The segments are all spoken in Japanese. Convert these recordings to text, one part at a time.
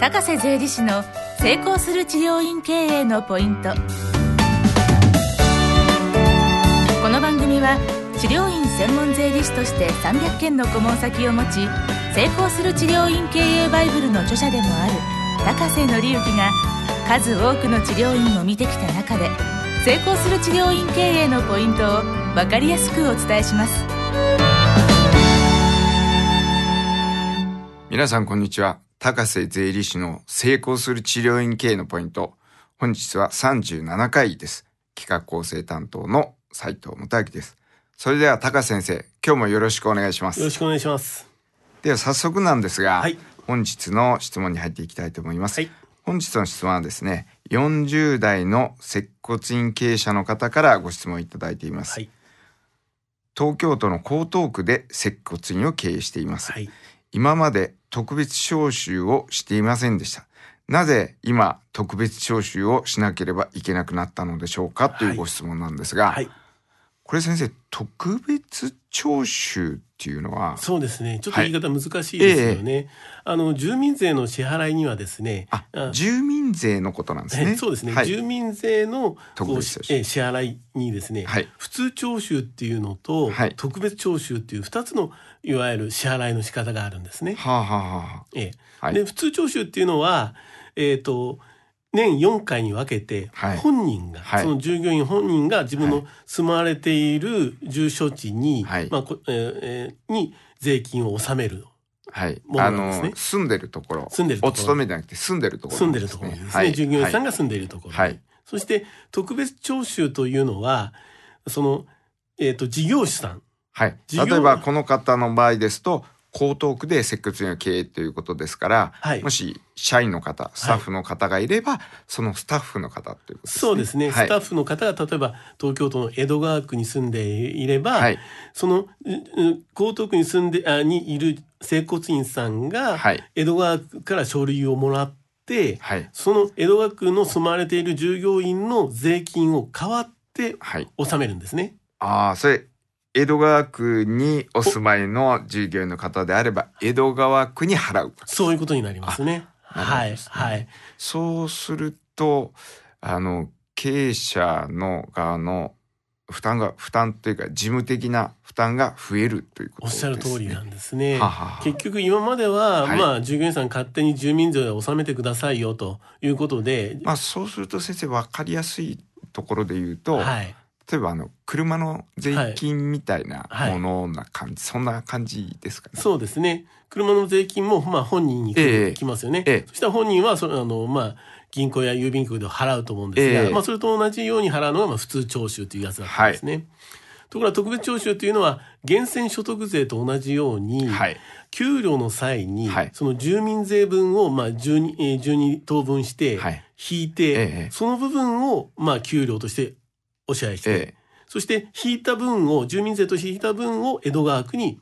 高瀬税理士の成功する治療院経営のポイント。この番組は治療院専門税理士として300件の顧問先を持ち成功する治療院経営バイブルの著者でもある高瀬則之が数多くの治療院を見てきた中で成功する治療院経営のポイントを分かりやすくお伝えします。皆さんこんにちは。高瀬税理士の成功する治療院経営のポイント。本日は37回です。企画構成担当の斉藤元明です。それでは高先生今日もよろしくお願いします。よろしくお願いします。では早速なんですが、はい。本日の質問に入っていきたいと思います、はい。本日の質問はですね40代の接骨院経営者の方からご質問いただいています、はい。東京都の江東区で接骨院を経営しています、はい。今まで特別招集をしていませんでした。なぜ今特別招集をしなければいけなくなったのでしょうか？というご質問なんですが、はい。これ先生、特別徴収っていうのは、そうですね。ちょっと言い方難しいですよね、あの住民税の支払いにはですねああ住民税のことなんですね。えそうですね、はい。住民税の特別え支払いにですね、はい。普通徴収っていうのと、はい。特別徴収っていう2つのいわゆる支払いの仕方があるんですね。はあ、はあはあ、ええ。はい。で普通徴収っていうのは、えー、と年4回に分けてはい。本人が、はい。その従業員本人が自分はい。の住まわれている住所地に、はい。まあこえーえーに税金を納めるはい。ものあなんですね。の、住んでるところ。住んでるところ。お勤めじゃなくて住んでるところ、住んでるところにですね、はい。従業員さんが。が住んでいるところ。に、はい。そして特別徴収というのはその、えー、と事業主さん。はい。例えばこの方の場合ですと、江東区で接骨院を経営ということですから、はいもし社員の方、スタッフの方がいれば、そのスタッフの方ということですね。そうですね、はいスタッフの方が例えば東京都の江戸川区に住んでいれば、はい。その江東区に住んであにいる整骨院さんが、はい。江戸川区から書類をもらってはい。その江戸川区の住まわれている従業員の税金を代わってはい。納めるんですね。ああ、それ、江戸川区にお住まいの従業員の方であれば、江戸川区に払う。そういうことになりますね。なるほどはいはいそうすると、あの、経営者の側の負担が、負担というか、事務的な負担が増えるということおっですね。しゃる通りなんですね。ははは結局今までは、はいまあ従業員さん勝手に住民税を納めてくださいよということで、まあ、そうすると先生分かりやすいところで言うと、はい、例えばあの車の税金みたいなはいものな感じ、そんな感じですかね。そうですね。車の税金もまあ本人に来,、ますよね。ええそしたら本人はそのあのまあ銀行や郵便局で払うと思うんですが、ええまあそれと同じように払うのがまあ普通徴収というやつだったんですね。ところが特別徴収というのは源泉所得税と同じように、はい。給料の際に、はいその住民税分をまあ 12, えー12等分してはい引いて、ええその部分をまあ給料としてお支払いして、ええ。そして引いた分を住民税と引いた分を江戸川区に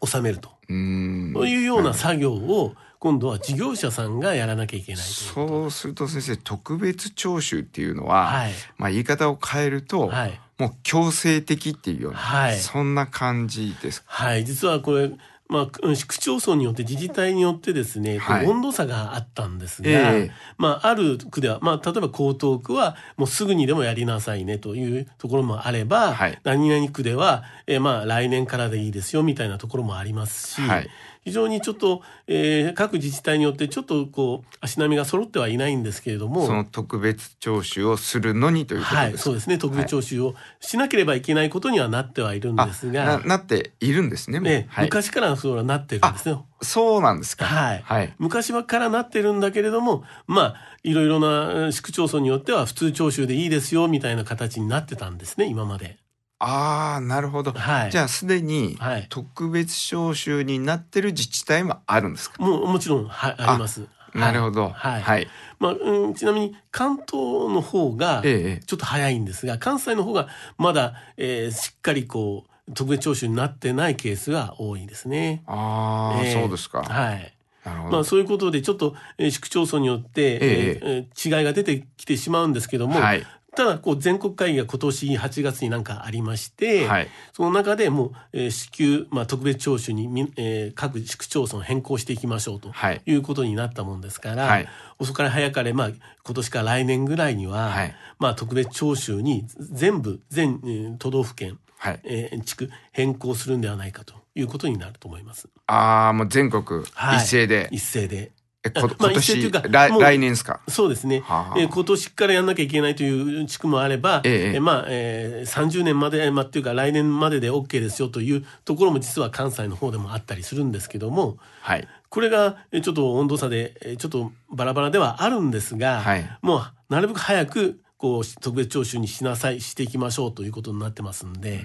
納めると。というような作業を今度は事業者さんがやらなきゃいけないそうすると先生、特別徴収っていうのは、はいまあ言い方を変えると、はいもう強制的っていうような、はいそんな感じですか？はい実はこれまあ、市区町村によって自治体によってですね、はい。温度差があったんですが、ええ。まあ、ある区では、まあ、例えば江東区はもうすぐにでもやりなさいねというところもあれば、はい。何々区では、えーまあ、来年からでいいですよみたいなところもありますし、はい非常にちょっと、えー各自治体によってちょっとこう足並みが揃ってはいないんですけれどもその特別徴収をするのにということはい、ですか？そうですね特別徴収をしなければいけないことにはなってはいるんですあがな、なっているんですね。ねはい、昔からそうはなってるんですね。そうなんですか。はいはい。昔はからなってるんだけれどもまあいろいろな市区町村によっては普通徴収でいいですよみたいな形になってたんですね今まで。ああ、なるほど。はいじゃあすでにはい特別招集になってる自治体もあるんですか？もうもちろんはあります。なるほど。はいはい。まあうん、ちなみに関東の方がええちょっと早いんですが関西の方がまだ、えーしっかりこう特別徴収になってないケースが多いですね。ああ、ええそうですか。はい。なるほど。まあそういうことでちょっと、えー市区町村によって、ええー違いが出てきてしまうんですけども、はい。ただこう全国会議が今年8月になんかありまして、はい。その中でもう、えー支給、まあ、特別徴収にみ、えー各市区町村変更していきましょうとはい。いうことになったもんですから、はい遅かれ早かれ、まあ、今年から来年ぐらいには、はいまあ、特別徴収に全部全、えー都道府県、はい。えー地区変更するんではないかということになると思います。ああ、もう全国はい一斉で。一斉で。え、こまあというか年、来年ですか？そうですね。はあえー今年からやんなきゃいけないという地区もあれば、ええ。ええまあ、えー30年まで、まあ、っていうか来年までで OK ですよというところも実は関西の方でもあったりするんですけども、はい。これがえーちょっと温度差で、えーちょっとバラバラではあるんですが、はい。もうなるべく早くこう特別徴収にしなさい、していきましょうということになってますんで、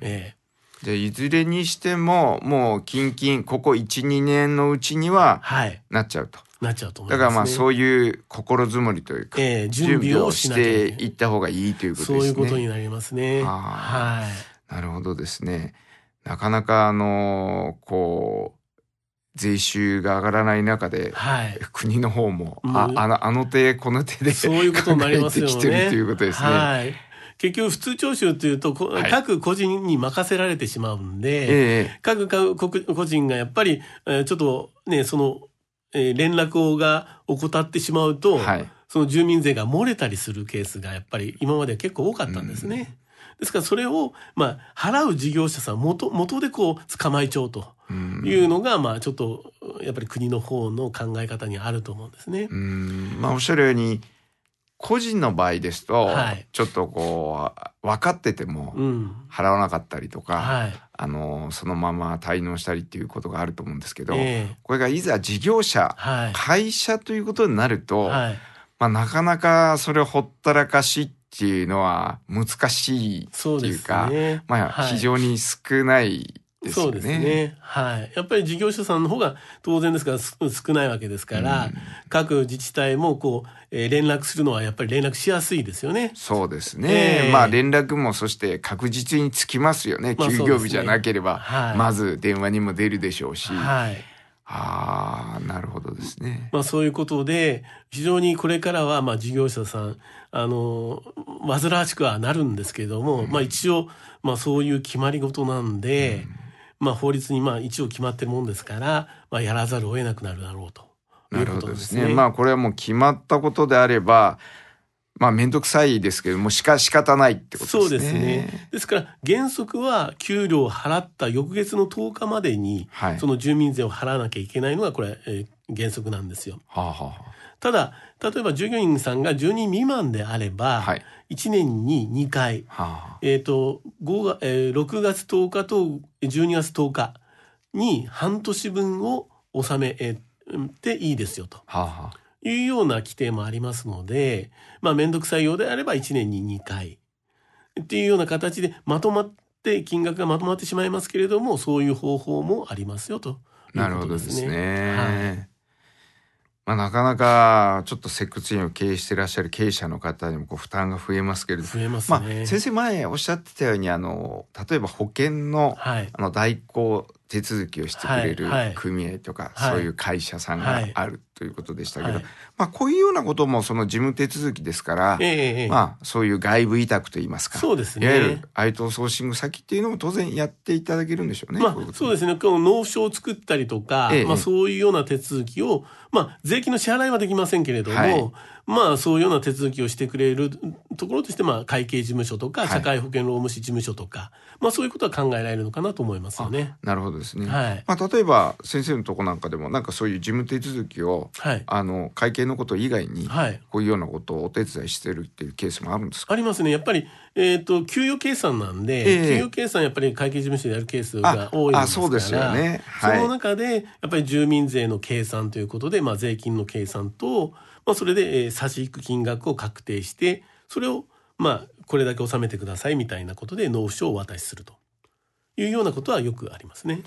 えじゃあいずれにしても、もう近々、ここ1、2年のうちにーははい、なっちゃうと。なっちゃうと思いだます、ね。からまあそういう心づもりというか、ええ準備をしていった方がいいということですね。そういうことになりますね。ははい。なるほどですね。なかなかあのこう税収が上がらない中で、はい。国の方も、うんああのあの手この手でそういうことになりますよね。てきてるということですね。はい。結局普通徴収というと、こはい。各個人に任せられてしまうんで、ええ各個個人がやっぱり、えーちょっとね、その、えー連絡をが怠ってしまうと、はい。その住民税が漏れたりするケースがやっぱり今まで結構多かったんですね。ですからそれを、まあ、払う事業者さん元、元でこう捕まえちゃおうとうん。いうのが、まあちょっと、やっぱり国の方の考え方にあると思うんですね。うん。まあおっしゃるように個人の場合ですと、はいちょっとこう分かっててもうん。払わなかったりとか、はい。あのそのまま滞納したりっていうことがあると思うんですけど、ええこれがいざ事業者、はい。会社ということになると、はい。まあ、なかなかそれをほったらかしっていうのは難しいっていうかね。まあはい非常に少ないね。そうですね。はい。やっぱり事業者さんの方が当然ですからす少ないわけですから、うん各自治体もこう、えー連絡するのはやっぱり連絡しやすいですよね。そうですね。ええまあ連絡もそして確実につきますよね。まあ休業日じゃなければ、まず電話にも出るでしょうし。はい。ああ、なるほどですね。まあそういうことで、非常にこれからはまあ事業者さん、あの、煩わしくはなるんですけれども、まあ一応、まあそういう決まり事なんで、まあ法律にまあ一応決まってるもんですから、まあやらざるを得なくなるだろうと。なるほどですね。まあこれはもう決まったことであれば、まあ面倒くさいですけども、しか仕方ないってことそうですね。ですね。ですから原則は給料を払った翌月の10日までに、はい。その住民税を払わなきゃいけないのがこれ、えー原則なんですよ。はあ、はあはただ、例えば従業員さんが10人未満であれば、あ、はい。1年に2回、はえっ、と、5が、えー6月10日と12月10日に半年分を納めえーていいですよと。いうような規定もありますので、まあ、めんどくさいようであれば1年に2回っていうような形でまとまって金額がまとまってしまいますけれども、そういう方法もありますよというなるほどことでね。ですすね。はいまあ、なかなかちょっと接骨院を経営していらっしゃる経営者の方にもこう負担が増えますけれども、増えますまあ、ね。先生前おっしゃってたようにあの例えば保険のはい。あの代行手続きをしてくれる組合とか、はいそういう会社さんがあるということでしたけど、はいまあ、こういうようなこともその事務手続きですから、ええええまあ、そういう外部委託といいますかそうですいわゆるね。愛当ソーシング先っていうのも当然やっていただけるんでしょうね。まあそうですね。この納付書を作ったりとか、ええまあそういうような手続きを、まあ税金の支払いはできませんけれども、はいまあそういうような手続きをしてくれるところとして、まあ会計事務所とか、はい社会保険労務士事務所とか、まあそういうことは考えられるのかなと思いますよね。なるほどですね。はい。まあ、例えば先生のとこなんかでもなんかそういう事務手続きをはい。あの会計のこと以外にはい。こういうようなことをお手伝いしてるっていうケースもあるんですか？ありますね。やっぱり、えっ、と、給与計算なんで、ええ給与計算やっぱり会計事務所でやるケースが多いですから、そうですよねはいその中で、やっぱり住民税の計算ということで、まあ税金の計算と、まあそれで、えー差し引く金額を確定して、それを、まあこれだけ納めてくださいみたいなことで納付書をお渡しするというようなことはよくありますね。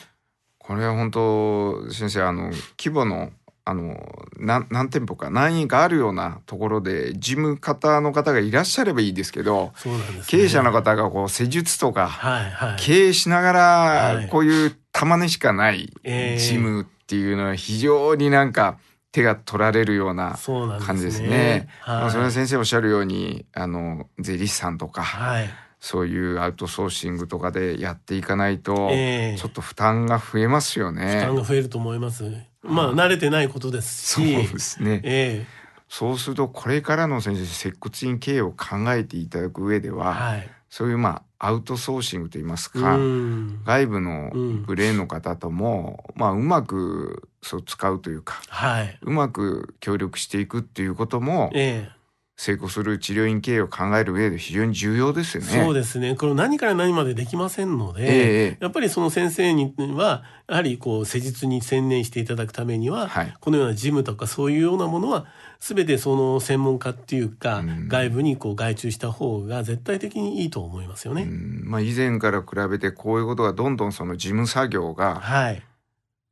これは本当先生あの規模のあの何何店舗か何人かあるようなところで事務方の方がいらっしゃればいいですけどね。経営者の方がこう施術とかはいはい。経営しながはいらこういうたまにしかないええ事務っていうのは非常になんか手が取られるようなそうなんですね感じですね。はいれは先生おっしゃるようにあの税理士さんとか、はい。そういうアウトソーシングとかでやっていかないと、ええちょっと負担が増えますよね。負担が増えると思います。まあ慣れてないことですそうし。ですね。えそうするとこれからの先生接骨院経営を考えていただく上でえは、はい。そういうまあアウトソーシングといいますうか、ん。外部のうんブレーンの方とも、まあうまくそう使うというかはい。うまく協力していくっていうこともええ成功する治療院経営を考える上で非常に重要ですよね。そうですね。これ何から何までできませんので、ええやっぱりその先生には、やはりこう施術に専念していただくためには、はいこのようなジムとかそういうようなものは、すべてその専門家っていうか、うん外部にこう外注した方が絶対的にいいと思いますよね。うんまあ、以前から比べてこういうことがどんどんその事務作業がはい。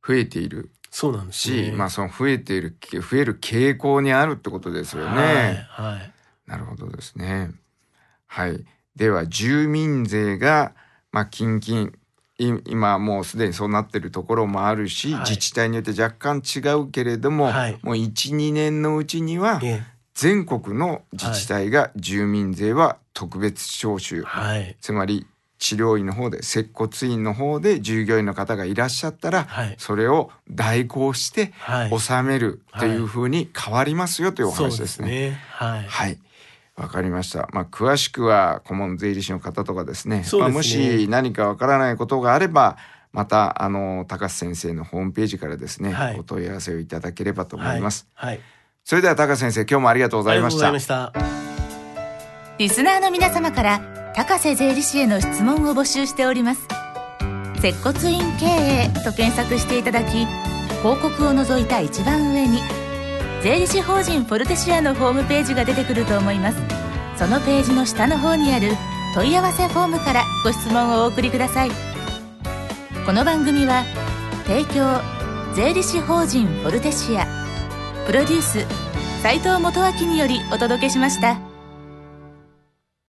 増えているそうなんですし、ね。まあその増えている増える傾向にあるってことですよね。はい。はい。なるほどですね。はい。では住民税がまあ近々い今もうすでにそうなってるところもあるし、はい自治体によって若干違うけれども、はいもう12年のうちにはえ全国の自治体が住民税は特別徴収、えはい。つまり治療院の方で接骨院の方で従業員の方がいらっしゃったら、はい。それを代行してはい。納めるというふうに変わりますよというお話ですね。はい。はい。わかりました。まあ、詳しくは顧問税理士の方とかですね。そうですねまあ、もし何かわからないことがあれば、また、あの、高須先生のホームページからですね、はいお問い合わせをいただければと思います。はい。それでは高須先生、今日もありがとうございました。ありがとうございました。リスナーの皆様から高瀬税理士への質問を募集しております。接骨院経営と検索していただき広告を除いた一番上に税理士法人フォルテシアのホームページが出てくると思います。そのページの下の方にある問い合わせフォームからご質問をお送りください。この番組は提供税理士法人フォルテシア。プロデュース斉藤元明によりお届けしました。